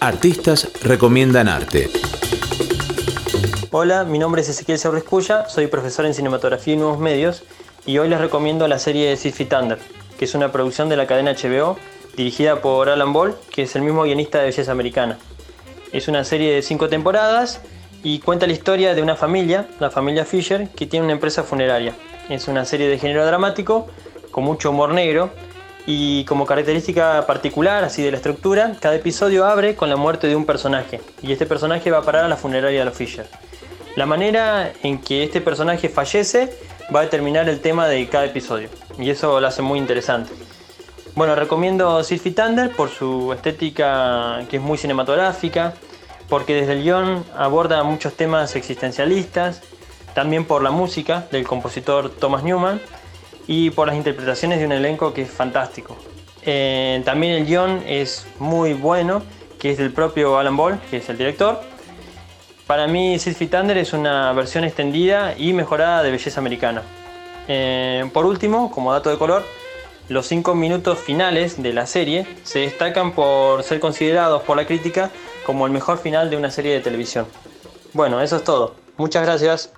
Artistas recomiendan arte. Hola, mi nombre es Ezequiel Sabrescuya, soy profesor en cinematografía y nuevos medios y hoy les recomiendo la serie Six Feet Under, que es una producción de la cadena HBO dirigida por Alan Ball, que es el mismo guionista de Belleza Americana. Es una serie de cinco temporadas y cuenta la historia de una familia, la familia Fisher, que tiene una empresa funeraria. Es una serie de género dramático con mucho humor negro y como característica particular así de la estructura, cada episodio abre con la muerte de un personaje y este personaje va a parar a la funeraria de los Fisher. La manera en que este personaje fallece va a determinar el tema de cada episodio y eso lo hace muy interesante. Bueno, recomiendo Sylvie Thunder por su estética que es muy cinematográfica, porque desde el guion aborda muchos temas existencialistas, también por la música del compositor Thomas Newman y por las interpretaciones de un elenco que es fantástico. Eh, también el guion es muy bueno, que es del propio Alan Ball, que es el director. Para mí, Sylvie Thunder es una versión extendida y mejorada de Belleza Americana. Eh, por último, como dato de color, los cinco minutos finales de la serie se destacan por ser considerados por la crítica como el mejor final de una serie de televisión. Bueno, eso es todo. Muchas gracias.